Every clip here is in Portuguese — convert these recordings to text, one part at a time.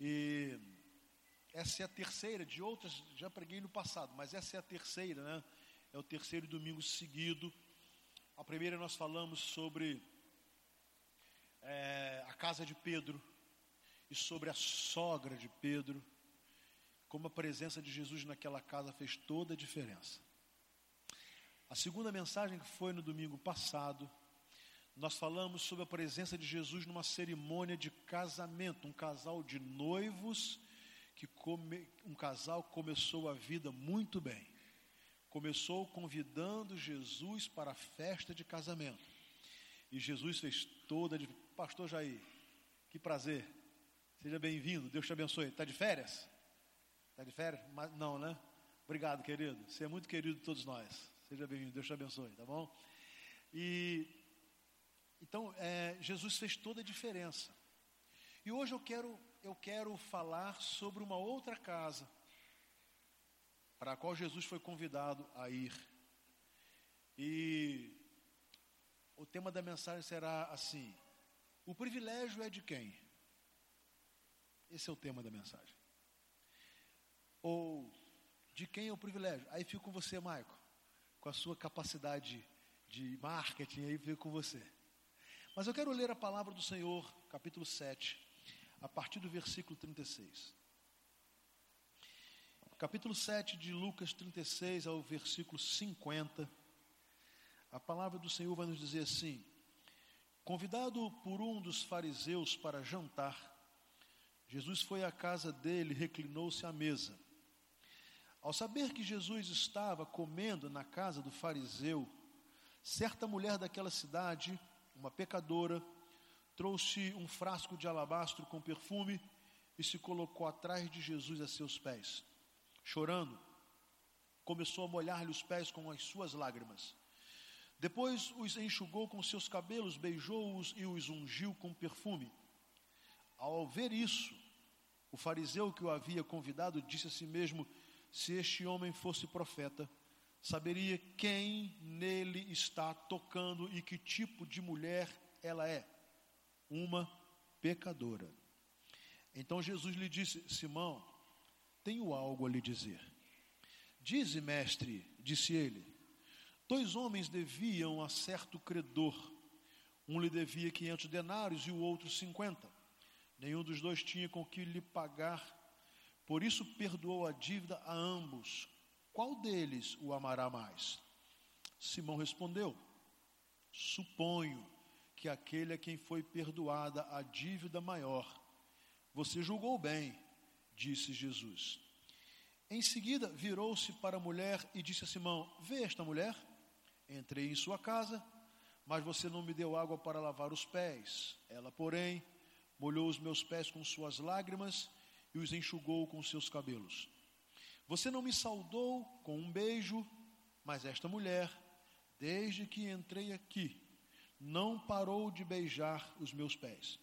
E essa é a terceira, de outras já preguei no passado, mas essa é a terceira, né? É o terceiro domingo seguido. A primeira nós falamos sobre é, a casa de Pedro e sobre a sogra de Pedro, como a presença de Jesus naquela casa fez toda a diferença. A segunda mensagem que foi no domingo passado, nós falamos sobre a presença de Jesus numa cerimônia de casamento, um casal de noivos que come, um casal começou a vida muito bem. Começou convidando Jesus para a festa de casamento. E Jesus fez toda a Pastor Jair, que prazer. Seja bem-vindo. Deus te abençoe. Está de férias? Está de férias? Mas, não, né? Obrigado, querido. Você é muito querido de todos nós. Seja bem-vindo. Deus te abençoe, tá bom? E então é, Jesus fez toda a diferença. E hoje eu quero eu quero falar sobre uma outra casa para a qual Jesus foi convidado a ir. E o tema da mensagem será assim: o privilégio é de quem? Esse é o tema da mensagem. Ou de quem é o privilégio? Aí fico com você, Maico, com a sua capacidade de marketing, aí fico com você. Mas eu quero ler a palavra do Senhor, capítulo 7, a partir do versículo 36. Capítulo 7 de Lucas 36 ao versículo 50. A palavra do Senhor vai nos dizer assim: Convidado por um dos fariseus para jantar, Jesus foi à casa dele reclinou-se à mesa. Ao saber que Jesus estava comendo na casa do fariseu, certa mulher daquela cidade, uma pecadora, trouxe um frasco de alabastro com perfume e se colocou atrás de Jesus a seus pés. Chorando, começou a molhar-lhe os pés com as suas lágrimas. Depois os enxugou com seus cabelos, beijou-os e os ungiu com perfume. Ao ver isso, o fariseu que o havia convidado disse a si mesmo: Se este homem fosse profeta, saberia quem nele está tocando e que tipo de mulher ela é uma pecadora. Então Jesus lhe disse: Simão, tenho algo a lhe dizer. Dize, mestre, disse ele: Dois homens deviam a certo credor. Um lhe devia quinhentos denários e o outro cinquenta. Nenhum dos dois tinha com que lhe pagar. Por isso perdoou a dívida a ambos. Qual deles o amará mais? Simão respondeu: Suponho que aquele a quem foi perdoada a dívida maior. Você julgou bem, disse Jesus. Em seguida, virou-se para a mulher e disse a Simão: Vê esta mulher? Entrei em sua casa, mas você não me deu água para lavar os pés. Ela, porém, molhou os meus pés com suas lágrimas e os enxugou com seus cabelos. Você não me saudou com um beijo, mas esta mulher, desde que entrei aqui, não parou de beijar os meus pés.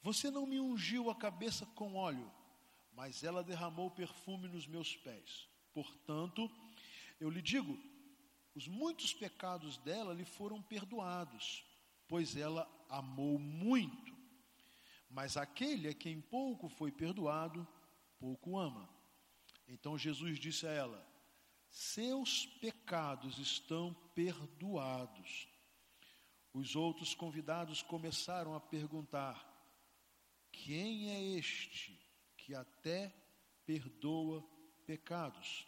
Você não me ungiu a cabeça com óleo, mas ela derramou perfume nos meus pés. Portanto, eu lhe digo: os muitos pecados dela lhe foram perdoados, pois ela amou muito. Mas aquele a quem pouco foi perdoado, pouco ama. Então Jesus disse a ela: Seus pecados estão perdoados. Os outros convidados começaram a perguntar: Quem é este que até perdoa pecados?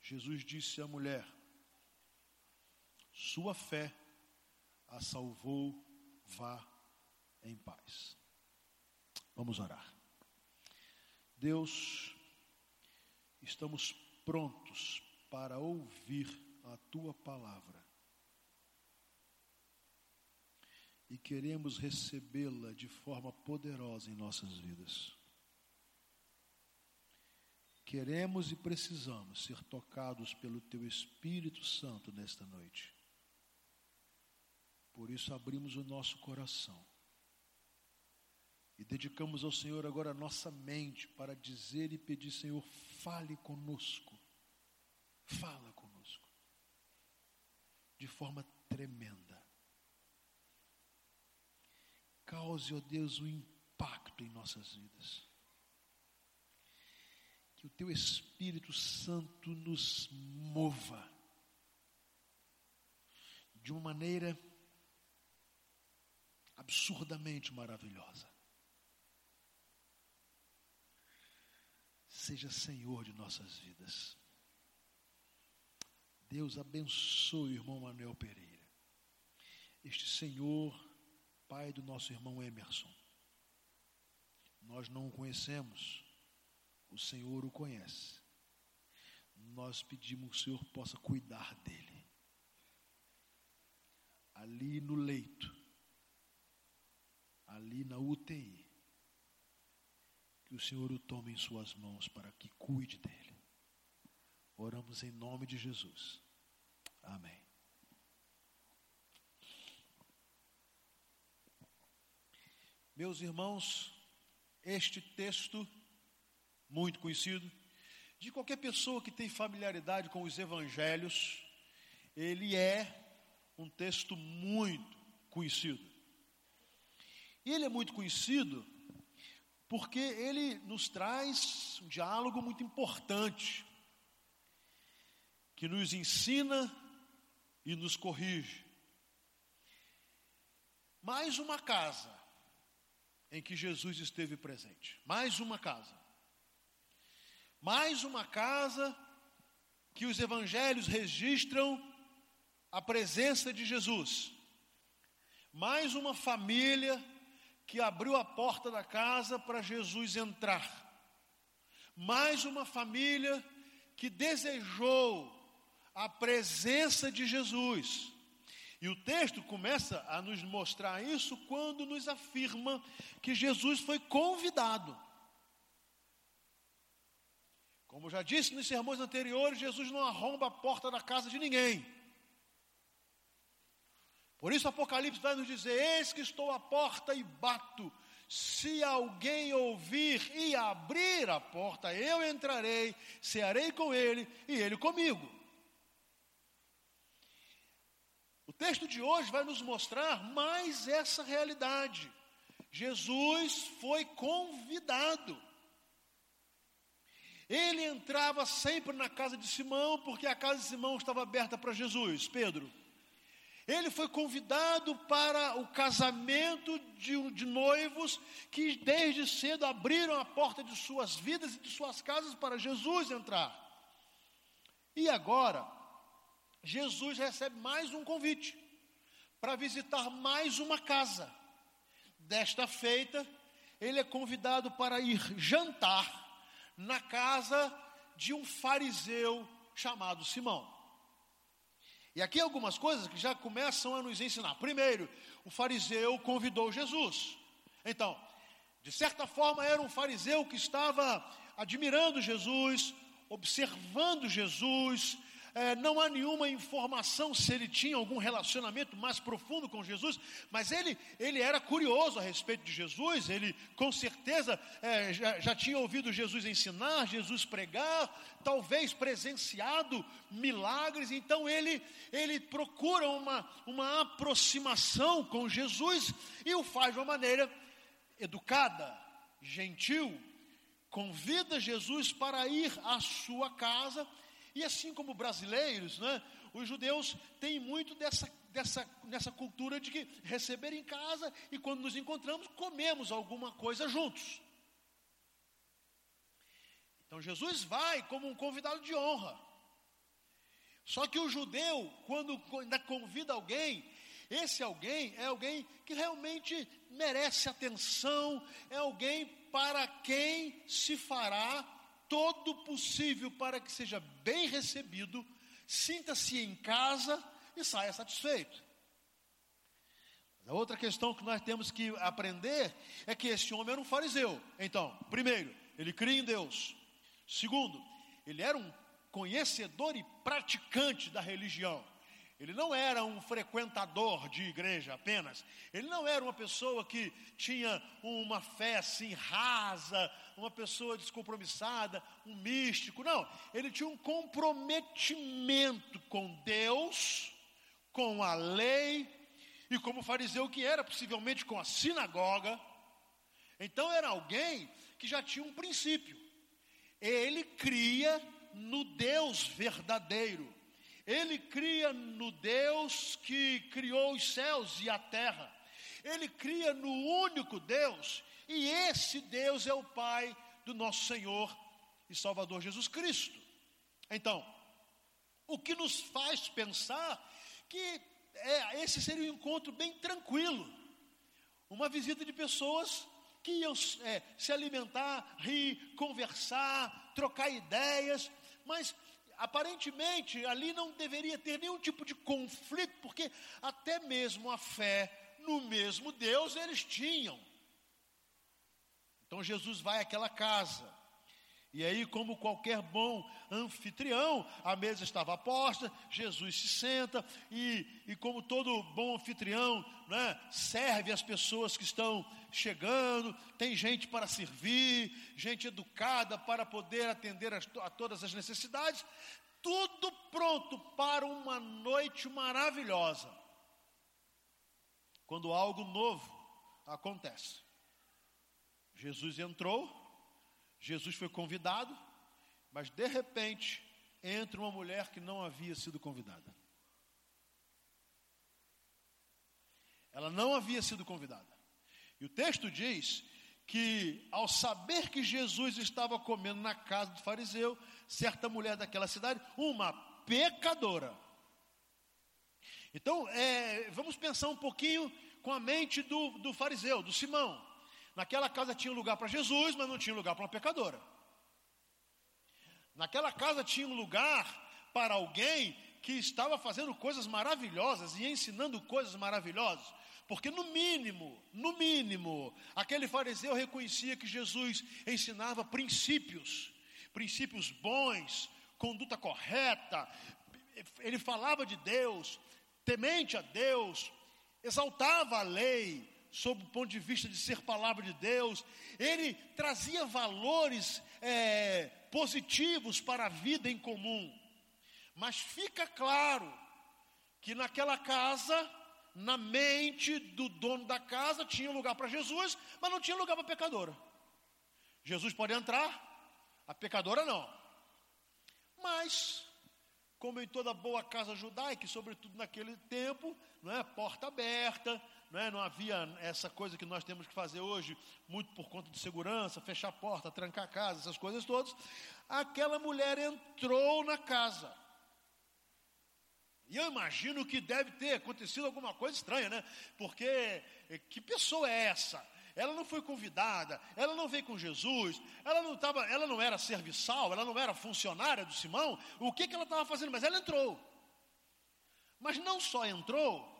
Jesus disse à mulher: Sua fé a salvou, vá em paz. Vamos orar. Deus, estamos prontos para ouvir a tua palavra. e queremos recebê-la de forma poderosa em nossas vidas. Queremos e precisamos ser tocados pelo Teu Espírito Santo nesta noite. Por isso abrimos o nosso coração e dedicamos ao Senhor agora a nossa mente para dizer e pedir, Senhor, fale conosco. Fala conosco. De forma tremenda cause, ó Deus, um impacto em nossas vidas. que o teu Espírito Santo nos mova de uma maneira absurdamente maravilhosa. Seja Senhor de nossas vidas. Deus abençoe o irmão Manuel Pereira. Este Senhor, pai do nosso irmão Emerson. Nós não o conhecemos, o Senhor o conhece. Nós pedimos que o Senhor possa cuidar dele. Ali no leito, ali na UTI, que o Senhor o tome em suas mãos para que cuide dele. Oramos em nome de Jesus. Amém. Meus irmãos, este texto, muito conhecido, de qualquer pessoa que tem familiaridade com os evangelhos, ele é um texto muito conhecido. E ele é muito conhecido porque ele nos traz um diálogo muito importante, que nos ensina e nos corrige. Mais uma casa em que Jesus esteve presente. Mais uma casa. Mais uma casa que os evangelhos registram a presença de Jesus. Mais uma família que abriu a porta da casa para Jesus entrar. Mais uma família que desejou a presença de Jesus. E o texto começa a nos mostrar isso quando nos afirma que Jesus foi convidado. Como já disse nos sermões anteriores, Jesus não arromba a porta da casa de ninguém. Por isso Apocalipse vai nos dizer: Eis que estou à porta e bato. Se alguém ouvir e abrir a porta, eu entrarei, cearei com ele e ele comigo. O texto de hoje vai nos mostrar mais essa realidade. Jesus foi convidado. Ele entrava sempre na casa de Simão, porque a casa de Simão estava aberta para Jesus, Pedro. Ele foi convidado para o casamento de, de, noivos que desde cedo abriram a porta de suas vidas e de suas casas para Jesus entrar. E agora, Jesus recebe mais um convite para visitar mais uma casa. Desta feita, ele é convidado para ir jantar na casa de um fariseu chamado Simão. E aqui algumas coisas que já começam a nos ensinar. Primeiro, o fariseu convidou Jesus. Então, de certa forma, era um fariseu que estava admirando Jesus, observando Jesus, é, não há nenhuma informação se ele tinha algum relacionamento mais profundo com Jesus, mas ele, ele era curioso a respeito de Jesus, ele com certeza é, já, já tinha ouvido Jesus ensinar, Jesus pregar, talvez presenciado milagres, então ele, ele procura uma, uma aproximação com Jesus e o faz de uma maneira educada, gentil, convida Jesus para ir à sua casa e assim como brasileiros, né, os judeus têm muito dessa, dessa, dessa cultura de que receber em casa e quando nos encontramos, comemos alguma coisa juntos. Então Jesus vai como um convidado de honra. Só que o judeu, quando ainda convida alguém, esse alguém é alguém que realmente merece atenção, é alguém para quem se fará todo possível para que seja bem recebido, sinta-se em casa e saia satisfeito. A outra questão que nós temos que aprender é que esse homem era um fariseu. Então, primeiro, ele cria em Deus. Segundo, ele era um conhecedor e praticante da religião. Ele não era um frequentador de igreja apenas. Ele não era uma pessoa que tinha uma fé assim rasa, uma pessoa descompromissada, um místico. Não. Ele tinha um comprometimento com Deus, com a lei e como fariseu que era, possivelmente com a sinagoga. Então era alguém que já tinha um princípio. ele cria no Deus verdadeiro. Ele cria no Deus que criou os céus e a terra. Ele cria no único Deus, e esse Deus é o Pai do nosso Senhor e Salvador Jesus Cristo. Então, o que nos faz pensar que é, esse seria um encontro bem tranquilo, uma visita de pessoas que iam é, se alimentar, rir, conversar, trocar ideias, mas aparentemente ali não deveria ter nenhum tipo de conflito, porque até mesmo a fé no mesmo Deus eles tinham. Então Jesus vai àquela casa, e aí, como qualquer bom anfitrião, a mesa estava posta, Jesus se senta, e, e como todo bom anfitrião, né, serve as pessoas que estão chegando, tem gente para servir, gente educada para poder atender a, a todas as necessidades, tudo pronto para uma noite maravilhosa. Quando algo novo acontece. Jesus entrou, Jesus foi convidado, mas de repente entra uma mulher que não havia sido convidada. Ela não havia sido convidada. E o texto diz que, ao saber que Jesus estava comendo na casa do fariseu, certa mulher daquela cidade, uma pecadora. Então, é, vamos pensar um pouquinho com a mente do, do fariseu, do Simão. Naquela casa tinha lugar para Jesus, mas não tinha lugar para uma pecadora. Naquela casa tinha um lugar para alguém que estava fazendo coisas maravilhosas e ensinando coisas maravilhosas. Porque no mínimo, no mínimo, aquele fariseu reconhecia que Jesus ensinava princípios, princípios bons, conduta correta. Ele falava de Deus, temente a Deus, exaltava a lei, sob o ponto de vista de ser palavra de Deus, ele trazia valores é, positivos para a vida em comum. Mas fica claro que naquela casa, na mente do dono da casa, tinha lugar para Jesus, mas não tinha lugar para a pecadora. Jesus pode entrar, a pecadora não. Mas, como em toda boa casa judaica, sobretudo naquele tempo, não é porta aberta, não, é? não havia essa coisa que nós temos que fazer hoje, muito por conta de segurança, fechar a porta, trancar a casa, essas coisas todas. Aquela mulher entrou na casa. E eu imagino que deve ter acontecido alguma coisa estranha, né? Porque eh, que pessoa é essa? Ela não foi convidada, ela não veio com Jesus, ela não tava, ela não era serviçal, ela não era funcionária do Simão. O que, que ela estava fazendo? Mas ela entrou. Mas não só entrou,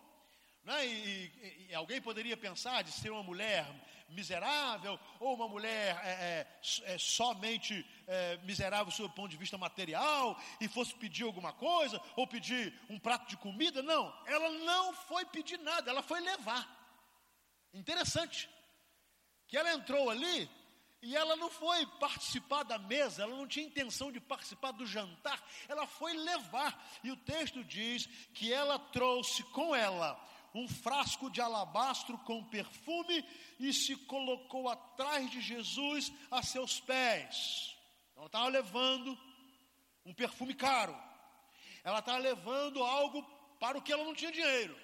né? E, e, e, alguém poderia pensar de ser uma mulher miserável ou uma mulher é, é, é, somente é, miserável sob o ponto de vista material e fosse pedir alguma coisa ou pedir um prato de comida. Não, ela não foi pedir nada, ela foi levar. Interessante que ela entrou ali e ela não foi participar da mesa, ela não tinha intenção de participar do jantar, ela foi levar. E o texto diz que ela trouxe com ela um frasco de alabastro com perfume e se colocou atrás de Jesus a seus pés. Ela estava levando um perfume caro. Ela estava levando algo para o que ela não tinha dinheiro.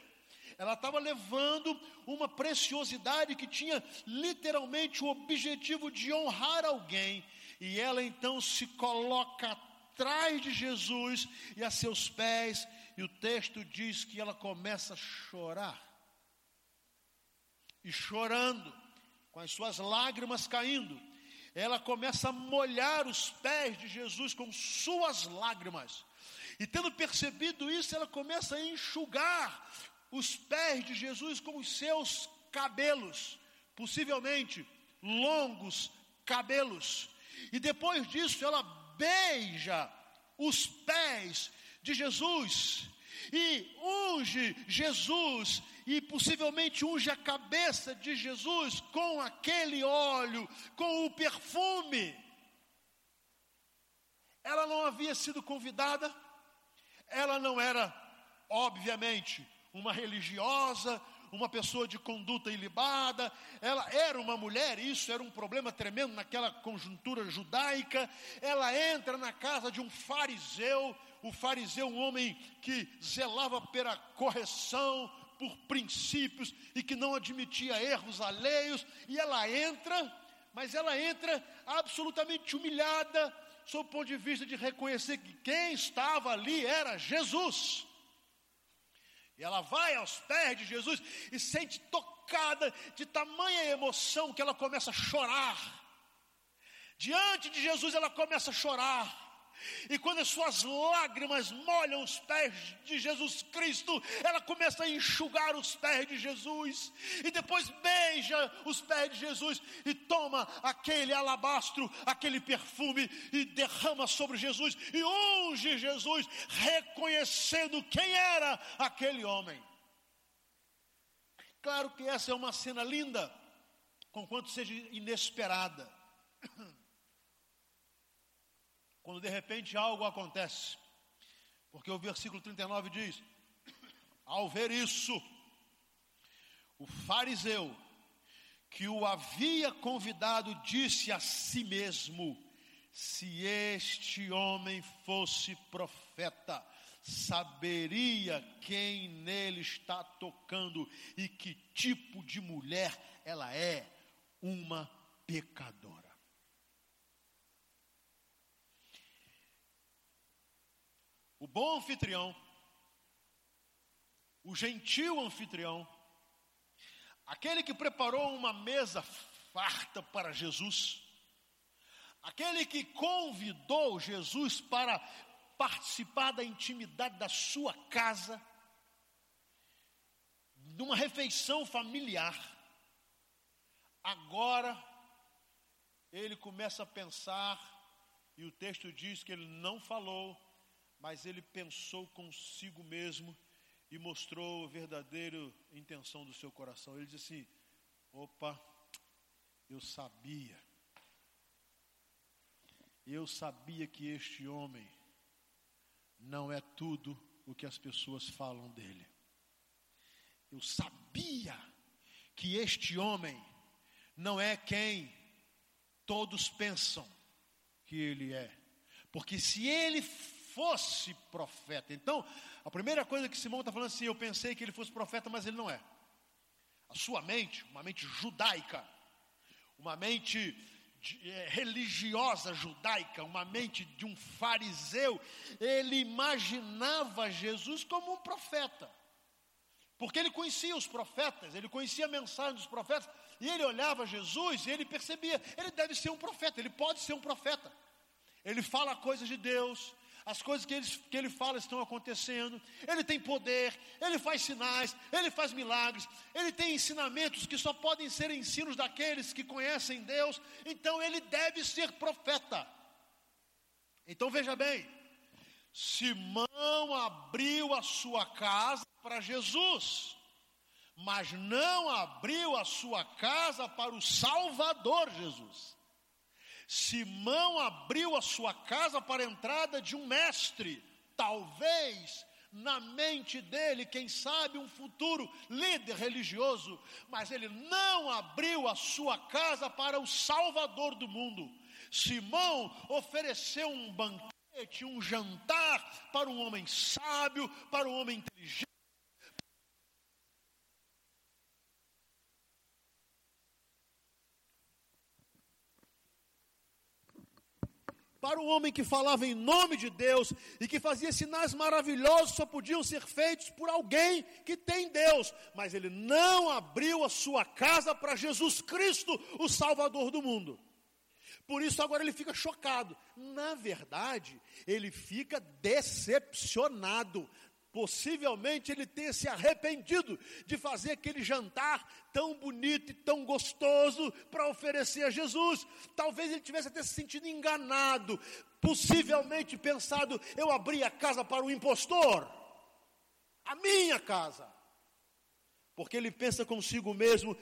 Ela estava levando uma preciosidade que tinha literalmente o objetivo de honrar alguém. E ela então se coloca atrás de Jesus e a seus pés e o texto diz que ela começa a chorar. E chorando, com as suas lágrimas caindo, ela começa a molhar os pés de Jesus com suas lágrimas. E tendo percebido isso, ela começa a enxugar os pés de Jesus com os seus cabelos, possivelmente longos cabelos. E depois disso, ela beija os pés de Jesus e unge Jesus e possivelmente unge a cabeça de Jesus com aquele óleo, com o perfume. Ela não havia sido convidada, ela não era, obviamente, uma religiosa, uma pessoa de conduta ilibada, ela era uma mulher, isso era um problema tremendo naquela conjuntura judaica. Ela entra na casa de um fariseu, o fariseu, um homem que zelava pela correção, por princípios e que não admitia erros alheios, e ela entra, mas ela entra absolutamente humilhada, sob o ponto de vista de reconhecer que quem estava ali era Jesus. E ela vai aos pés de Jesus e sente tocada de tamanha emoção que ela começa a chorar. Diante de Jesus ela começa a chorar. E quando as suas lágrimas molham os pés de Jesus Cristo, ela começa a enxugar os pés de Jesus, e depois beija os pés de Jesus e toma aquele alabastro, aquele perfume e derrama sobre Jesus e unge Jesus, reconhecendo quem era aquele homem. Claro que essa é uma cena linda, conquanto seja inesperada. quando de repente algo acontece. Porque o versículo 39 diz: Ao ver isso, o fariseu que o havia convidado disse a si mesmo: Se este homem fosse profeta, saberia quem nele está tocando e que tipo de mulher ela é, uma pecadora. O bom anfitrião, o gentil anfitrião, aquele que preparou uma mesa farta para Jesus, aquele que convidou Jesus para participar da intimidade da sua casa, numa refeição familiar, agora ele começa a pensar, e o texto diz que ele não falou, mas ele pensou consigo mesmo e mostrou a verdadeira intenção do seu coração. Ele disse assim: opa, eu sabia, eu sabia que este homem não é tudo o que as pessoas falam dele. Eu sabia que este homem não é quem todos pensam que ele é. Porque se ele fosse profeta. Então, a primeira coisa que Simão está falando assim, eu pensei que ele fosse profeta, mas ele não é. A sua mente, uma mente judaica, uma mente de, é, religiosa judaica, uma mente de um fariseu, ele imaginava Jesus como um profeta. Porque ele conhecia os profetas, ele conhecia a mensagem dos profetas, e ele olhava Jesus e ele percebia, ele deve ser um profeta, ele pode ser um profeta. Ele fala coisas de Deus, as coisas que ele, que ele fala estão acontecendo, ele tem poder, ele faz sinais, ele faz milagres, ele tem ensinamentos que só podem ser ensinos daqueles que conhecem Deus, então ele deve ser profeta. Então veja bem, Simão abriu a sua casa para Jesus, mas não abriu a sua casa para o Salvador Jesus. Simão abriu a sua casa para a entrada de um mestre, talvez na mente dele, quem sabe, um futuro líder religioso, mas ele não abriu a sua casa para o Salvador do mundo. Simão ofereceu um banquete, um jantar para um homem sábio, para um homem inteligente para um homem que falava em nome de Deus e que fazia sinais maravilhosos só podiam ser feitos por alguém que tem Deus, mas ele não abriu a sua casa para Jesus Cristo, o Salvador do mundo. Por isso agora ele fica chocado. Na verdade, ele fica decepcionado. Possivelmente ele tenha se arrependido de fazer aquele jantar tão bonito e tão gostoso para oferecer a Jesus. Talvez ele tivesse até se sentido enganado, possivelmente pensado: eu abri a casa para o impostor, a minha casa. Porque ele pensa consigo mesmo: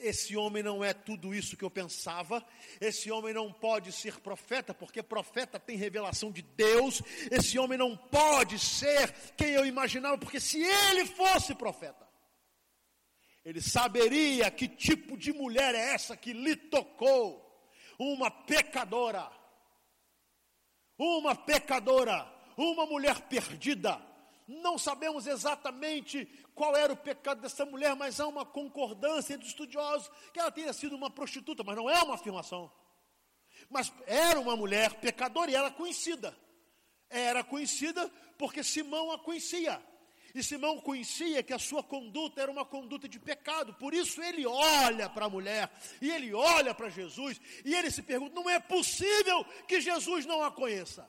esse homem não é tudo isso que eu pensava, esse homem não pode ser profeta, porque profeta tem revelação de Deus, esse homem não pode ser quem eu imaginava, porque se ele fosse profeta, ele saberia que tipo de mulher é essa que lhe tocou. Uma pecadora. Uma pecadora. Uma mulher perdida. Não sabemos exatamente qual era o pecado dessa mulher, mas há uma concordância entre estudiosos que ela teria sido uma prostituta, mas não é uma afirmação. Mas era uma mulher pecadora e era conhecida. Era conhecida porque Simão a conhecia. E Simão conhecia que a sua conduta era uma conduta de pecado, por isso ele olha para a mulher, e ele olha para Jesus, e ele se pergunta: não é possível que Jesus não a conheça,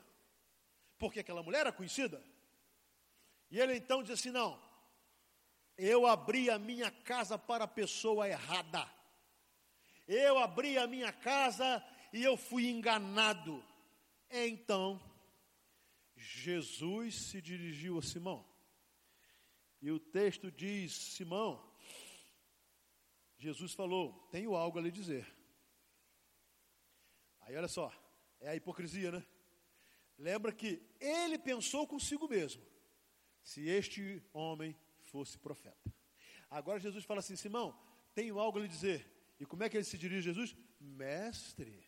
porque aquela mulher era conhecida. E ele então diz assim: não, eu abri a minha casa para a pessoa errada, eu abri a minha casa e eu fui enganado. Então, Jesus se dirigiu a Simão e o texto diz: Simão, Jesus falou: Tenho algo a lhe dizer. Aí olha só, é a hipocrisia, né? Lembra que ele pensou consigo mesmo: se este homem fosse profeta. Agora Jesus fala assim: Simão, tenho algo a lhe dizer. E como é que ele se dirige a Jesus? Mestre,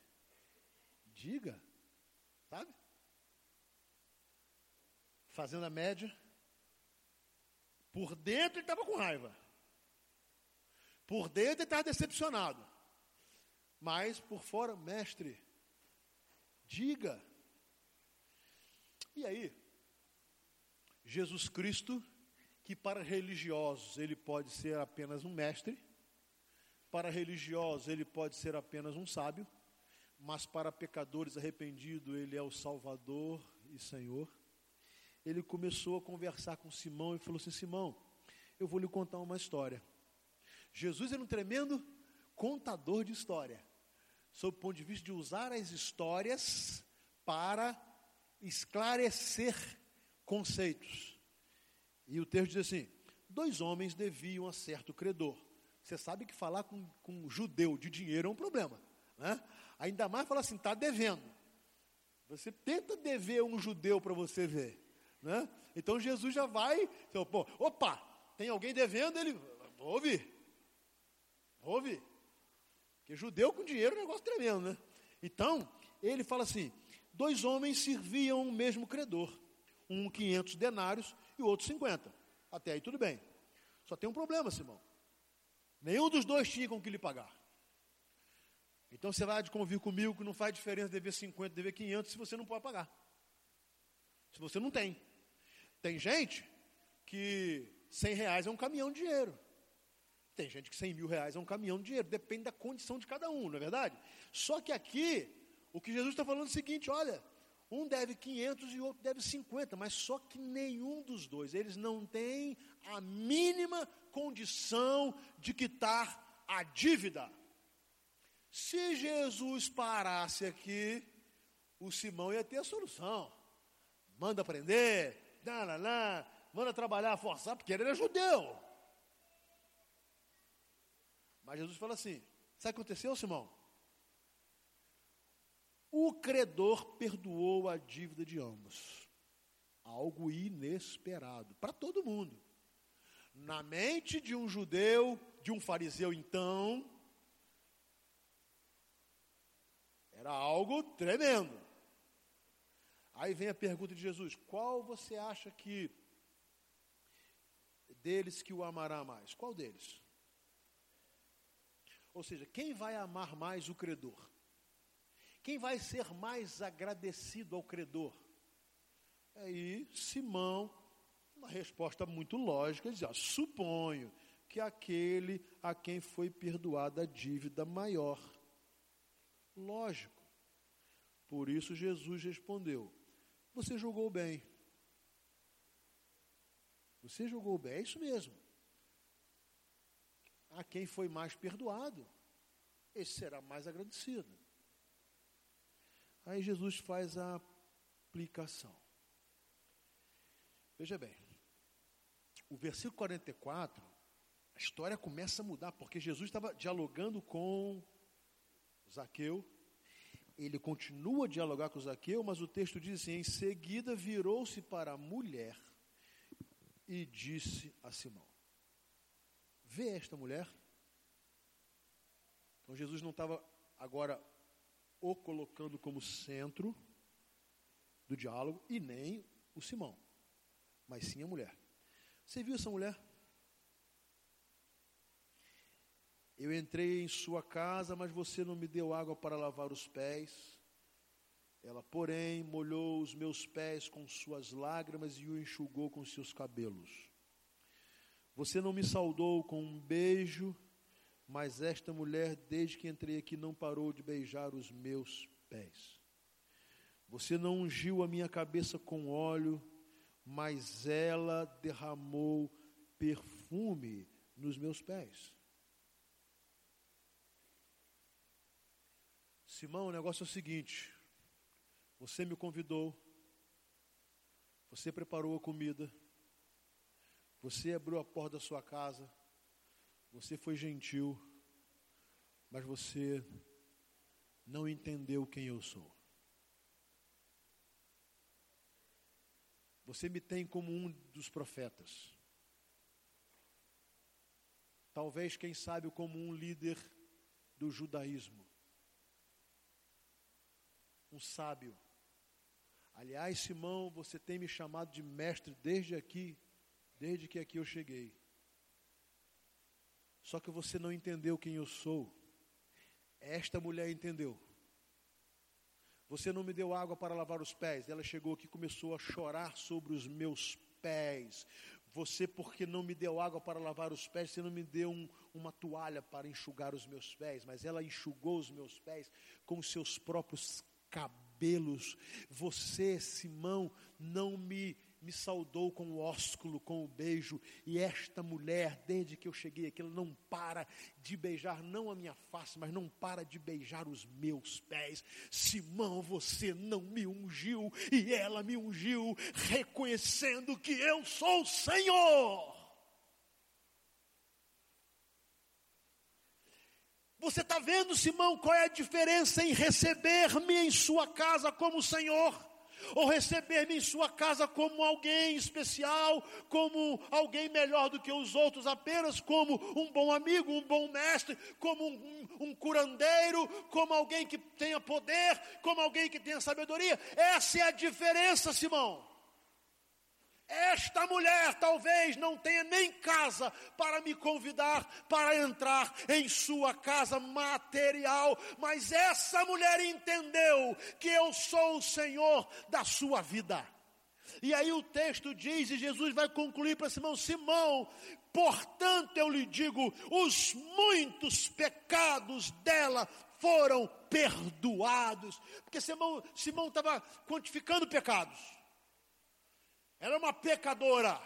diga, sabe? Fazendo a média por dentro ele estava com raiva. Por dentro ele estava decepcionado. Mas por fora, mestre, diga. E aí, Jesus Cristo, que para religiosos ele pode ser apenas um mestre, para religiosos ele pode ser apenas um sábio, mas para pecadores arrependidos ele é o Salvador e Senhor ele começou a conversar com Simão e falou assim: Simão, eu vou lhe contar uma história. Jesus era um tremendo contador de história, sob o ponto de vista de usar as histórias para esclarecer conceitos. E o texto diz assim: dois homens deviam a certo credor. Você sabe que falar com, com um judeu de dinheiro é um problema, né? Ainda mais falar assim, está devendo. Você tenta dever um judeu para você ver. Né? Então Jesus já vai, pô, opa, tem alguém devendo, ele, vou ouvir. Porque judeu com dinheiro é um negócio tremendo, né? Então, ele fala assim, dois homens serviam o mesmo credor, um 500 denários e o outro 50. Até aí tudo bem. Só tem um problema, Simão. Nenhum dos dois tinha com que lhe pagar. Então você vai de convir comigo que não faz diferença dever 50, dever 500 se você não pode pagar. Se você não tem. Tem gente que 100 reais é um caminhão de dinheiro. Tem gente que 100 mil reais é um caminhão de dinheiro. Depende da condição de cada um, não é verdade? Só que aqui, o que Jesus está falando é o seguinte: olha, um deve 500 e o outro deve 50, mas só que nenhum dos dois, eles não têm a mínima condição de quitar a dívida. Se Jesus parasse aqui, o Simão ia ter a solução. Manda prender, lá, lá, lá, manda trabalhar, forçar, porque ele era judeu. Mas Jesus fala assim: sabe o que aconteceu, Simão? O credor perdoou a dívida de ambos. Algo inesperado para todo mundo. Na mente de um judeu, de um fariseu, então, era algo tremendo. Aí vem a pergunta de Jesus: qual você acha que deles que o amará mais? Qual deles? Ou seja, quem vai amar mais o credor? Quem vai ser mais agradecido ao credor? Aí Simão, uma resposta muito lógica, dizia: suponho que aquele a quem foi perdoada a dívida maior. Lógico. Por isso Jesus respondeu: você julgou bem. Você julgou bem, é isso mesmo. A quem foi mais perdoado, esse será mais agradecido. Aí Jesus faz a aplicação. Veja bem, o versículo 44, a história começa a mudar, porque Jesus estava dialogando com Zaqueu, ele continua a dialogar com Zaqueu, mas o texto diz assim: em seguida virou-se para a mulher e disse a Simão. vê esta mulher. Então Jesus não estava agora o colocando como centro do diálogo e nem o Simão, mas sim a mulher. Você viu essa mulher? Eu entrei em sua casa, mas você não me deu água para lavar os pés. Ela, porém, molhou os meus pés com suas lágrimas e o enxugou com seus cabelos. Você não me saudou com um beijo, mas esta mulher, desde que entrei aqui, não parou de beijar os meus pés. Você não ungiu a minha cabeça com óleo, mas ela derramou perfume nos meus pés. Simão, o negócio é o seguinte: você me convidou, você preparou a comida, você abriu a porta da sua casa, você foi gentil, mas você não entendeu quem eu sou. Você me tem como um dos profetas. Talvez, quem sabe, como um líder do judaísmo um sábio. Aliás, Simão, você tem me chamado de mestre desde aqui, desde que aqui eu cheguei. Só que você não entendeu quem eu sou. Esta mulher entendeu. Você não me deu água para lavar os pés. Ela chegou aqui e começou a chorar sobre os meus pés. Você, porque não me deu água para lavar os pés, você não me deu um, uma toalha para enxugar os meus pés. Mas ela enxugou os meus pés com seus próprios cabelos. Você, Simão, não me me saudou com o ósculo, com o beijo, e esta mulher, desde que eu cheguei aqui, ela não para de beijar, não a minha face, mas não para de beijar os meus pés. Simão, você não me ungiu, e ela me ungiu, reconhecendo que eu sou o Senhor. Você está vendo, Simão, qual é a diferença em receber-me em sua casa como Senhor? Ou receber-me em sua casa como alguém especial, como alguém melhor do que os outros, apenas como um bom amigo, um bom mestre, como um, um, um curandeiro, como alguém que tenha poder, como alguém que tenha sabedoria. Essa é a diferença, Simão. Esta mulher talvez não tenha nem casa para me convidar para entrar em sua casa material, mas essa mulher entendeu que eu sou o Senhor da sua vida. E aí o texto diz, e Jesus vai concluir para Simão: Simão, portanto eu lhe digo, os muitos pecados dela foram perdoados, porque Simão estava quantificando pecados. Era uma pecadora.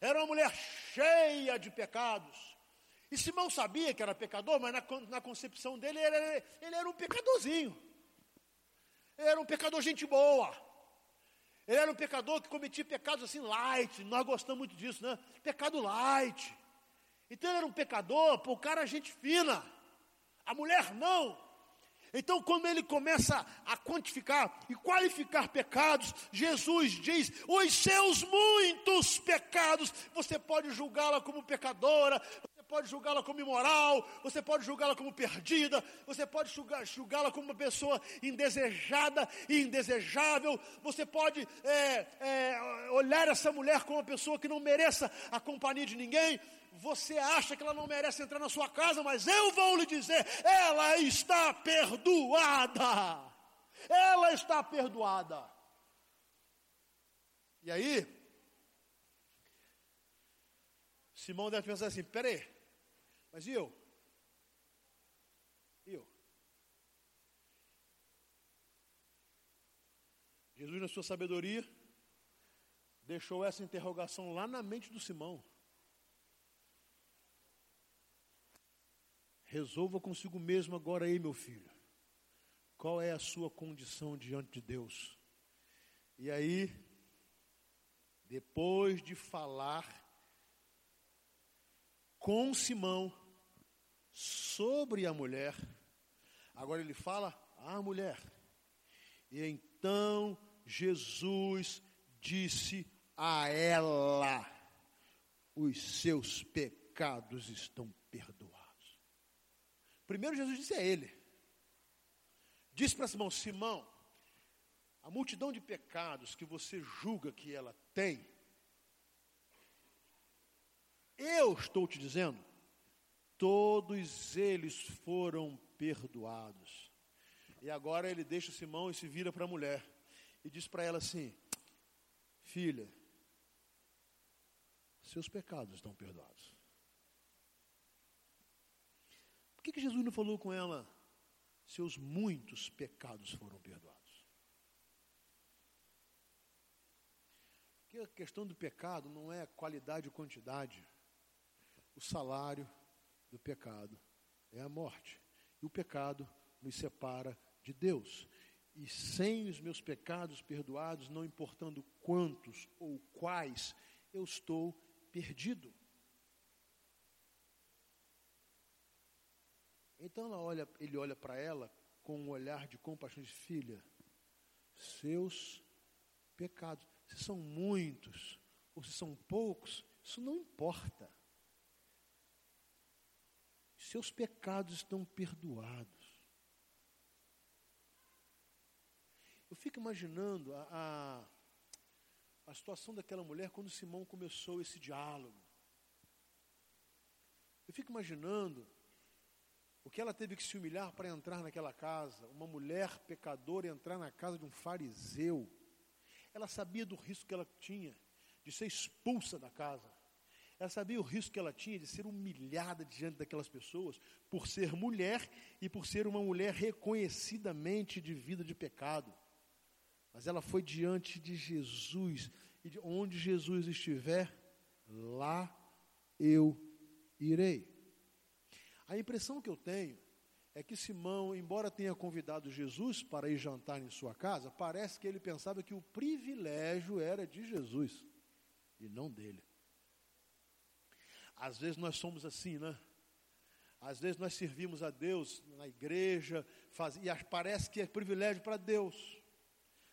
Era uma mulher cheia de pecados. E Simão sabia que era pecador, mas na, na concepção dele, ele, ele, era um pecadorzinho. Ele era um pecador gente boa. Ele era um pecador que cometia pecados assim light. Nós gostamos muito disso, né? Pecado light. Então ele era um pecador, pô, o cara gente fina. A mulher não. Então, quando ele começa a quantificar e qualificar pecados, Jesus diz: os seus muitos pecados, você pode julgá-la como pecadora, você pode julgá-la como imoral, você pode julgá-la como perdida, você pode julgá-la como uma pessoa indesejada e indesejável, você pode é, é, olhar essa mulher como uma pessoa que não mereça a companhia de ninguém, você acha que ela não merece entrar na sua casa, mas eu vou lhe dizer: ela está perdoada. Ela está perdoada. E aí, Simão deve pensar assim: peraí, mas e eu? E eu? Jesus, na sua sabedoria, deixou essa interrogação lá na mente do Simão. Resolva consigo mesmo agora aí, meu filho. Qual é a sua condição diante de Deus? E aí, depois de falar com Simão sobre a mulher, agora ele fala à mulher. E então Jesus disse a ela: os seus pecados pecados estão perdoados. Primeiro Jesus disse a ele. Disse para Simão: Simão, a multidão de pecados que você julga que ela tem, eu estou te dizendo, todos eles foram perdoados. E agora ele deixa Simão e se vira para a mulher e diz para ela assim: Filha, seus pecados estão perdoados. Por que, que Jesus não falou com ela? Seus muitos pecados foram perdoados. Porque a questão do pecado não é qualidade ou quantidade. O salário do pecado é a morte. E o pecado nos separa de Deus. E sem os meus pecados perdoados, não importando quantos ou quais, eu estou perdido. Então ela olha, ele olha para ela com um olhar de compaixão de filha. Seus pecados, se são muitos ou se são poucos, isso não importa. Seus pecados estão perdoados. Eu fico imaginando a, a, a situação daquela mulher quando Simão começou esse diálogo. Eu fico imaginando o que ela teve que se humilhar para entrar naquela casa. Uma mulher pecadora entrar na casa de um fariseu. Ela sabia do risco que ela tinha de ser expulsa da casa. Ela sabia o risco que ela tinha de ser humilhada diante daquelas pessoas por ser mulher e por ser uma mulher reconhecidamente de vida de pecado. Mas ela foi diante de Jesus, e de onde Jesus estiver, lá eu irei. A impressão que eu tenho é que Simão, embora tenha convidado Jesus para ir jantar em sua casa, parece que ele pensava que o privilégio era de Jesus e não dele. Às vezes nós somos assim, né? Às vezes nós servimos a Deus na igreja, faz, e parece que é privilégio para Deus.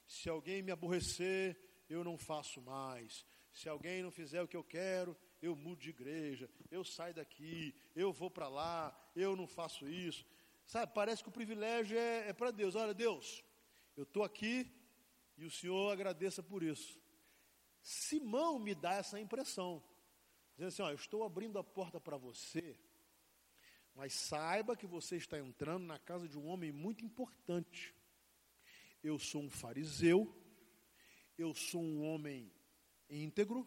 Se alguém me aborrecer, eu não faço mais. Se alguém não fizer o que eu quero, eu mudo de igreja, eu saio daqui, eu vou para lá, eu não faço isso. Sabe, parece que o privilégio é, é para Deus. Olha, Deus, eu estou aqui e o Senhor agradeça por isso. Simão me dá essa impressão, dizendo assim: ó, eu estou abrindo a porta para você, mas saiba que você está entrando na casa de um homem muito importante eu sou um fariseu, eu sou um homem íntegro,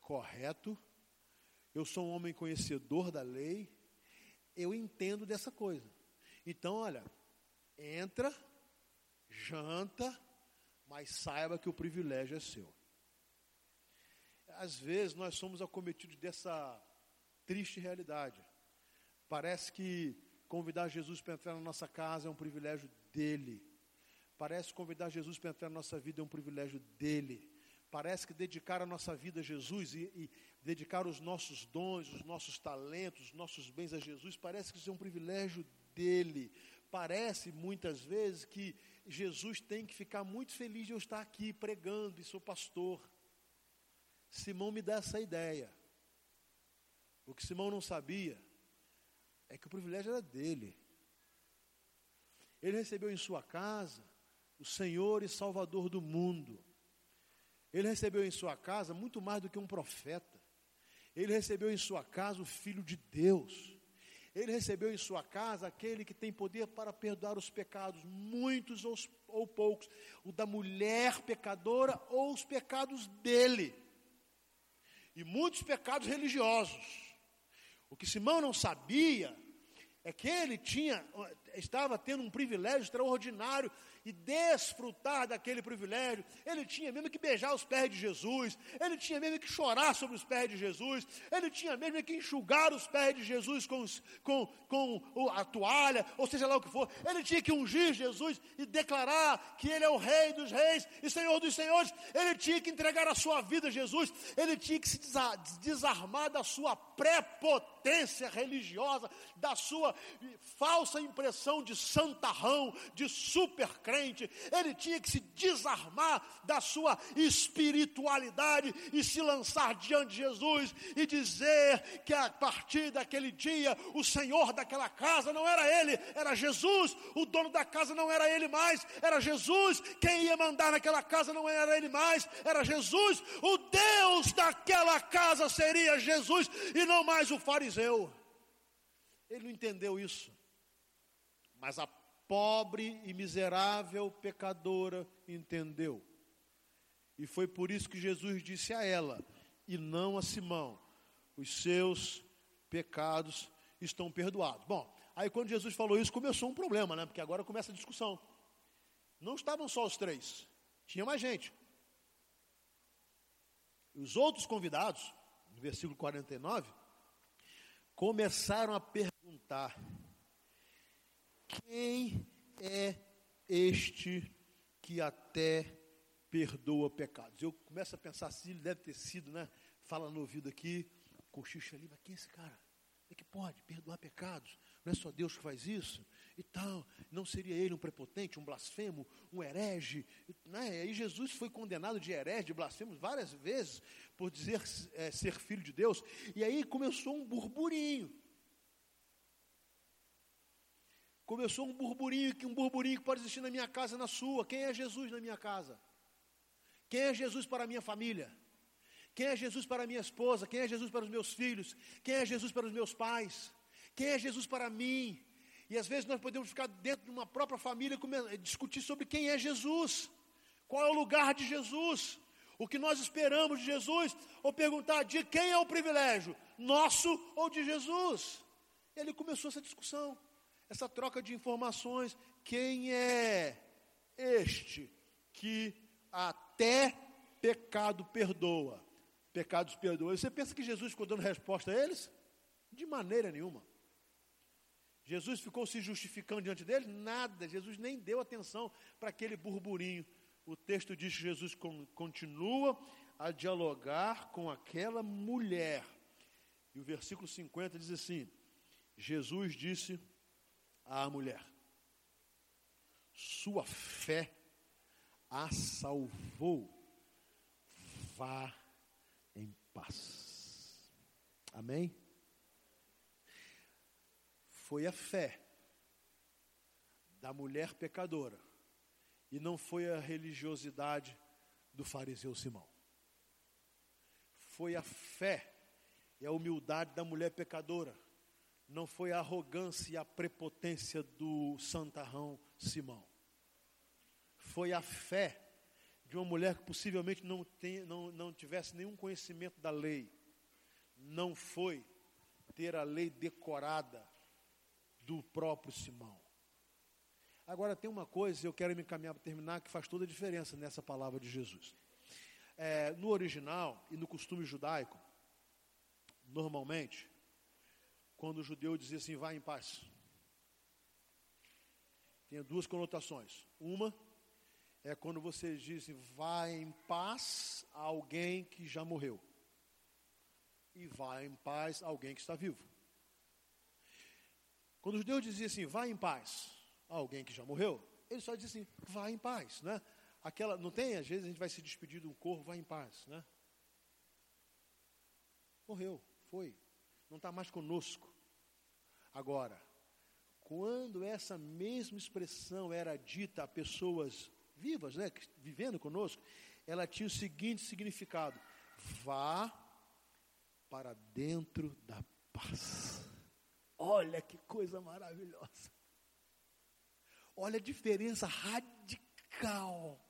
correto, eu sou um homem conhecedor da lei, eu entendo dessa coisa. Então, olha, entra, janta, mas saiba que o privilégio é seu. Às vezes nós somos acometidos dessa triste realidade. Parece que convidar Jesus para entrar na nossa casa é um privilégio dele. Parece convidar Jesus para entrar na nossa vida é um privilégio dele. Parece que dedicar a nossa vida a Jesus e, e, dedicar os nossos dons, os nossos talentos, os nossos bens a Jesus, parece que isso é um privilégio dele. Parece muitas vezes que Jesus tem que ficar muito feliz de eu estar aqui pregando e sou pastor. Simão me dá essa ideia. O que Simão não sabia é que o privilégio era dele. Ele recebeu em sua casa o Senhor e Salvador do mundo. Ele recebeu em sua casa muito mais do que um profeta. Ele recebeu em sua casa o Filho de Deus. Ele recebeu em sua casa aquele que tem poder para perdoar os pecados, muitos ou, ou poucos, o da mulher pecadora ou os pecados dele. E muitos pecados religiosos. O que Simão não sabia é que ele tinha, estava tendo um privilégio extraordinário e desfrutar daquele privilégio. Ele tinha mesmo que beijar os pés de Jesus, ele tinha mesmo que chorar sobre os pés de Jesus, ele tinha mesmo que enxugar os pés de Jesus com, com, com a toalha, ou seja lá o que for. Ele tinha que ungir Jesus e declarar que Ele é o Rei dos Reis e Senhor dos Senhores. Ele tinha que entregar a sua vida a Jesus, ele tinha que se desarmar da sua prepotência religiosa, da sua falsa impressão posição de santarrão, de super crente, ele tinha que se desarmar da sua espiritualidade e se lançar diante de Jesus e dizer que a partir daquele dia o Senhor daquela casa não era ele, era Jesus, o dono da casa não era ele mais, era Jesus, quem ia mandar naquela casa não era ele mais, era Jesus, o Deus daquela casa seria Jesus e não mais o fariseu. Ele não entendeu isso. Mas a pobre e miserável pecadora entendeu. E foi por isso que Jesus disse a ela, e não a Simão: os seus pecados estão perdoados. Bom, aí quando Jesus falou isso, começou um problema, né? Porque agora começa a discussão. Não estavam só os três, tinha mais gente. Os outros convidados, no versículo 49, começaram a perguntar: quem é este que até perdoa pecados? Eu começo a pensar assim, ele deve ter sido, né? Fala no ouvido aqui, cochicha ali, mas quem é esse cara? É que pode perdoar pecados? Não é só Deus que faz isso? E tal, não seria ele um prepotente, um blasfemo, um herege? Né? Aí Jesus foi condenado de herege, de blasfemo várias vezes por dizer é, ser filho de Deus. E aí começou um burburinho. Começou um burburinho, um burburinho que pode existir na minha casa na sua. Quem é Jesus na minha casa? Quem é Jesus para a minha família? Quem é Jesus para a minha esposa? Quem é Jesus para os meus filhos? Quem é Jesus para os meus pais? Quem é Jesus para mim? E às vezes nós podemos ficar dentro de uma própria família e discutir sobre quem é Jesus, qual é o lugar de Jesus, o que nós esperamos de Jesus, ou perguntar de quem é o privilégio, nosso ou de Jesus. E ele começou essa discussão essa troca de informações. Quem é este que até pecado perdoa? Pecados perdoa. Você pensa que Jesus ficou dando resposta a eles? De maneira nenhuma. Jesus ficou se justificando diante deles? Nada. Jesus nem deu atenção para aquele burburinho. O texto diz que Jesus continua a dialogar com aquela mulher. E o versículo 50 diz assim: Jesus disse à mulher: Sua fé a salvou, vá em paz. Amém? Foi a fé da mulher pecadora e não foi a religiosidade do fariseu Simão. Foi a fé e a humildade da mulher pecadora não foi a arrogância e a prepotência do santarrão Simão. Foi a fé de uma mulher que possivelmente não, tem, não, não tivesse nenhum conhecimento da lei. Não foi ter a lei decorada do próprio Simão. Agora, tem uma coisa, eu quero me encaminhar para terminar, que faz toda a diferença nessa palavra de Jesus. É, no original e no costume judaico, normalmente, quando o judeu dizia assim, vá em paz. Tem duas conotações. Uma é quando você diz vá em paz a alguém que já morreu. E vá em paz a alguém que está vivo. Quando o judeu dizia assim, vá em paz a alguém que já morreu, ele só dizia assim, vá em paz, né? Aquela, não tem, às vezes a gente vai se despedir de um corpo, vá em paz, né? Morreu, foi, não está mais conosco. Agora, quando essa mesma expressão era dita a pessoas vivas, né, vivendo conosco, ela tinha o seguinte significado: vá para dentro da paz. Olha que coisa maravilhosa. Olha a diferença radical.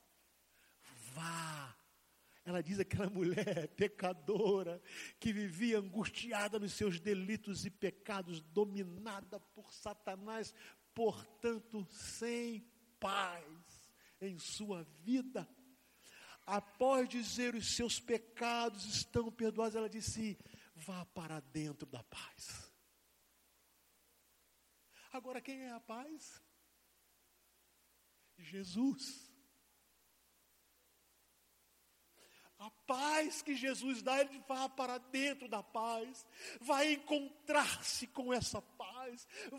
Vá ela diz aquela mulher pecadora que vivia angustiada nos seus delitos e pecados, dominada por Satanás, portanto, sem paz em sua vida. Após dizer os seus pecados estão perdoados, ela disse: vá para dentro da paz. Agora, quem é a paz? Jesus. A paz que Jesus dá, ele vai para dentro da paz, vai encontrar-se com essa paz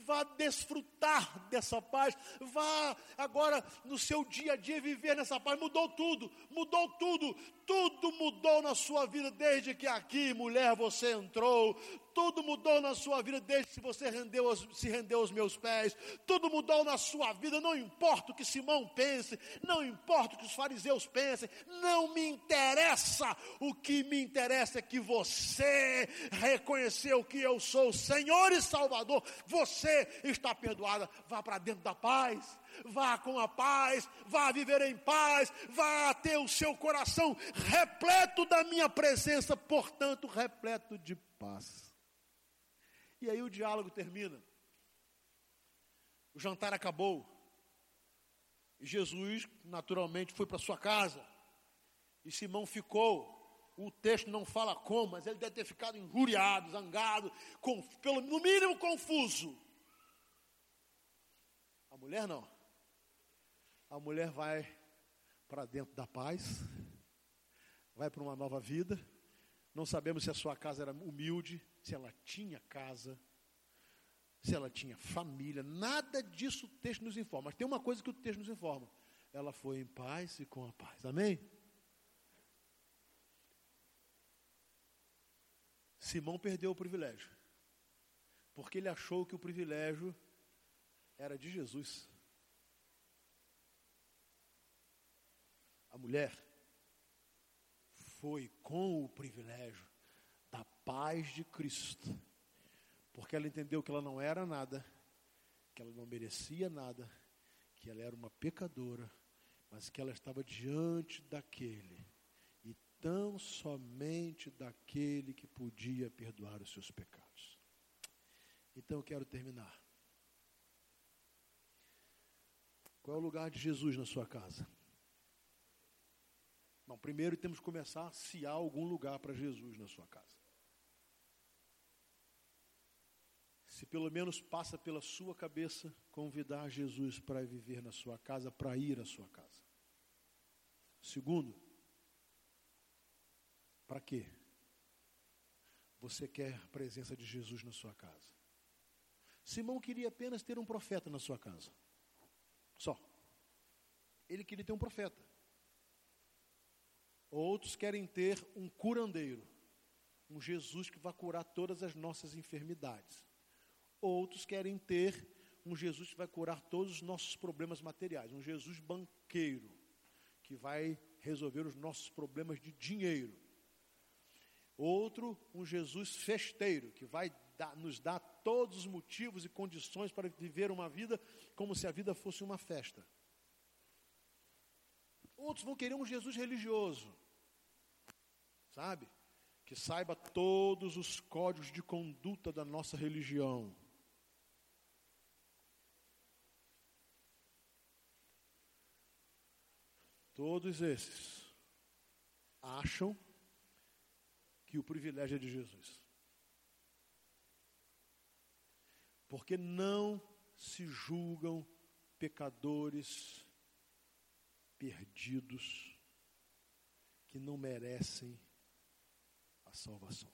vá desfrutar dessa paz, vá agora no seu dia a dia viver nessa paz. Mudou tudo, mudou tudo, tudo mudou na sua vida desde que aqui, mulher, você entrou. Tudo mudou na sua vida desde que você rendeu, se rendeu aos meus pés. Tudo mudou na sua vida. Não importa o que Simão pense, não importa o que os fariseus pensem, não me interessa. O que me interessa é que você reconheceu que eu sou o Senhor e Salvador. Você está perdoada. Vá para dentro da paz vá com a paz, vá viver em paz, vá ter o seu coração repleto da minha presença, portanto, repleto de paz. E aí o diálogo termina. O jantar acabou. E Jesus, naturalmente, foi para sua casa. E Simão ficou. O texto não fala como, mas ele deve ter ficado injuriado, zangado, com, pelo, no mínimo confuso. A mulher não a mulher vai para dentro da paz, vai para uma nova vida. Não sabemos se a sua casa era humilde, se ela tinha casa, se ela tinha família, nada disso o texto nos informa. Mas tem uma coisa que o texto nos informa: ela foi em paz e com a paz. Amém? Simão perdeu o privilégio, porque ele achou que o privilégio era de Jesus. A mulher foi com o privilégio paz de Cristo, porque ela entendeu que ela não era nada, que ela não merecia nada, que ela era uma pecadora, mas que ela estava diante daquele, e tão somente daquele que podia perdoar os seus pecados. Então eu quero terminar. Qual é o lugar de Jesus na sua casa? Bom, primeiro temos que começar se há algum lugar para Jesus na sua casa. Se pelo menos passa pela sua cabeça convidar Jesus para viver na sua casa, para ir à sua casa. Segundo, para quê? Você quer a presença de Jesus na sua casa? Simão queria apenas ter um profeta na sua casa. Só. Ele queria ter um profeta. Outros querem ter um curandeiro, um Jesus que vai curar todas as nossas enfermidades. Outros querem ter um Jesus que vai curar todos os nossos problemas materiais, um Jesus banqueiro, que vai resolver os nossos problemas de dinheiro. Outro, um Jesus festeiro, que vai dar, nos dar todos os motivos e condições para viver uma vida como se a vida fosse uma festa. Outros vão querer um Jesus religioso, sabe? Que saiba todos os códigos de conduta da nossa religião. Todos esses acham que o privilégio é de Jesus. Porque não se julgam pecadores perdidos que não merecem a salvação.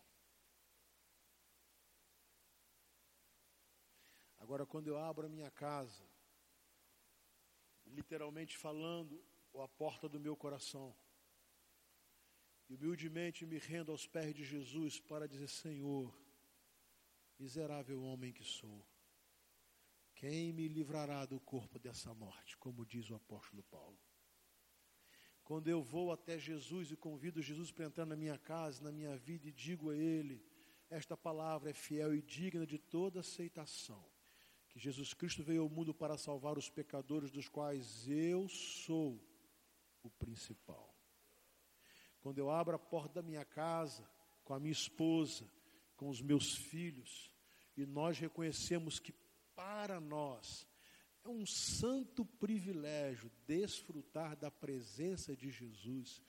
Agora, quando eu abro a minha casa, literalmente falando, a porta do meu coração, e humildemente me rendo aos pés de Jesus para dizer: Senhor, miserável homem que sou, quem me livrará do corpo dessa morte, como diz o apóstolo Paulo? Quando eu vou até Jesus e convido Jesus para entrar na minha casa, na minha vida e digo a Ele: esta palavra é fiel e digna de toda aceitação. Que Jesus Cristo veio ao mundo para salvar os pecadores, dos quais eu sou o principal. Quando eu abro a porta da minha casa, com a minha esposa, com os meus filhos, e nós reconhecemos que para nós é um santo privilégio desfrutar da presença de Jesus.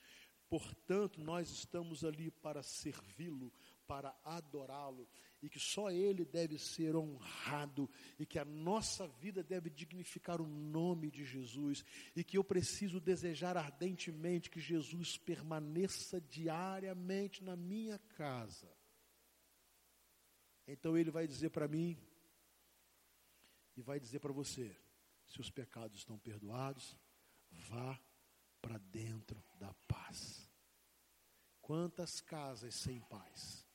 Portanto, nós estamos ali para servi-lo, para adorá-lo, e que só Ele deve ser honrado, e que a nossa vida deve dignificar o nome de Jesus, e que eu preciso desejar ardentemente que Jesus permaneça diariamente na minha casa. Então Ele vai dizer para mim: e vai dizer para você: se os pecados estão perdoados, vá para dentro da paz. Quantas casas sem paz?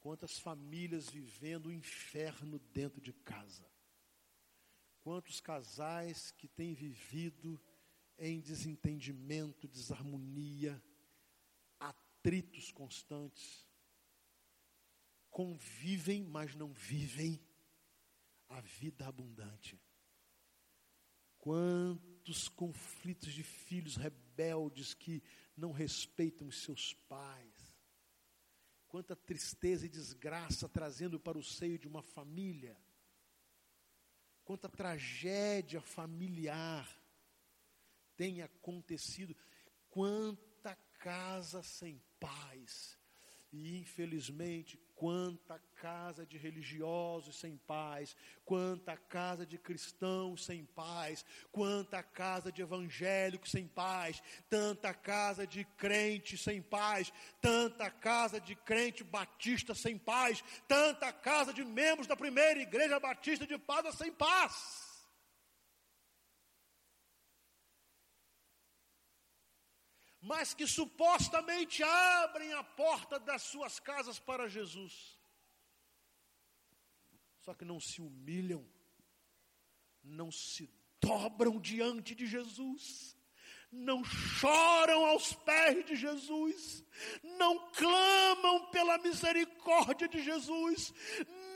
Quantas famílias vivendo o inferno dentro de casa? Quantos casais que têm vivido em desentendimento, desarmonia, atritos constantes? Convivem, mas não vivem a vida abundante. Quantos conflitos de filhos rebeldes que não respeitam os seus pais. Quanta tristeza e desgraça trazendo para o seio de uma família. Quanta tragédia familiar tem acontecido. Quanta casa sem paz. E infelizmente, quanta casa de religiosos sem paz, quanta casa de cristãos sem paz, quanta casa de evangélicos sem paz, tanta casa de crentes sem paz, tanta casa de crente batista sem paz, tanta casa de membros da primeira igreja batista de paz sem paz. Mas que supostamente abrem a porta das suas casas para Jesus. Só que não se humilham, não se dobram diante de Jesus, não choram aos pés de Jesus, não clamam pela misericórdia de Jesus,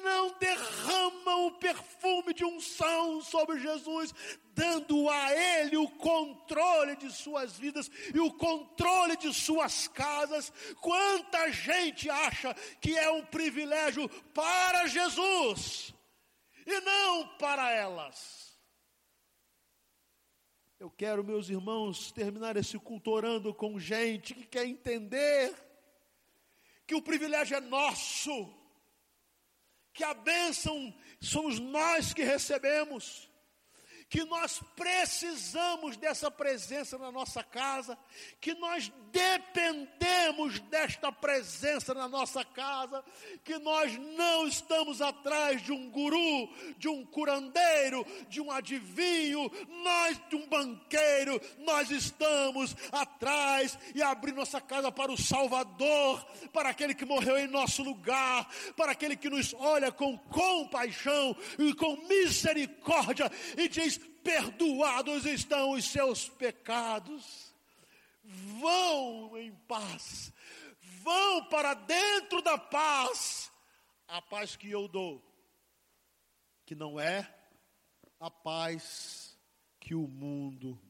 não derramam o perfume de unção sobre Jesus, dando a Ele o controle de suas vidas e o controle de suas casas. Quanta gente acha que é um privilégio para Jesus e não para elas. Eu quero, meus irmãos, terminar esse culto orando com gente que quer entender que o privilégio é nosso que a bênção somos nós que recebemos que nós precisamos dessa presença na nossa casa, que nós dependemos desta presença na nossa casa, que nós não estamos atrás de um guru, de um curandeiro, de um adivinho, nós de um banqueiro, nós estamos atrás e abrir nossa casa para o Salvador, para aquele que morreu em nosso lugar, para aquele que nos olha com compaixão e com misericórdia e diz: perdoados estão os seus pecados. Vão em paz, vão para dentro da paz, a paz que eu dou, que não é a paz que o mundo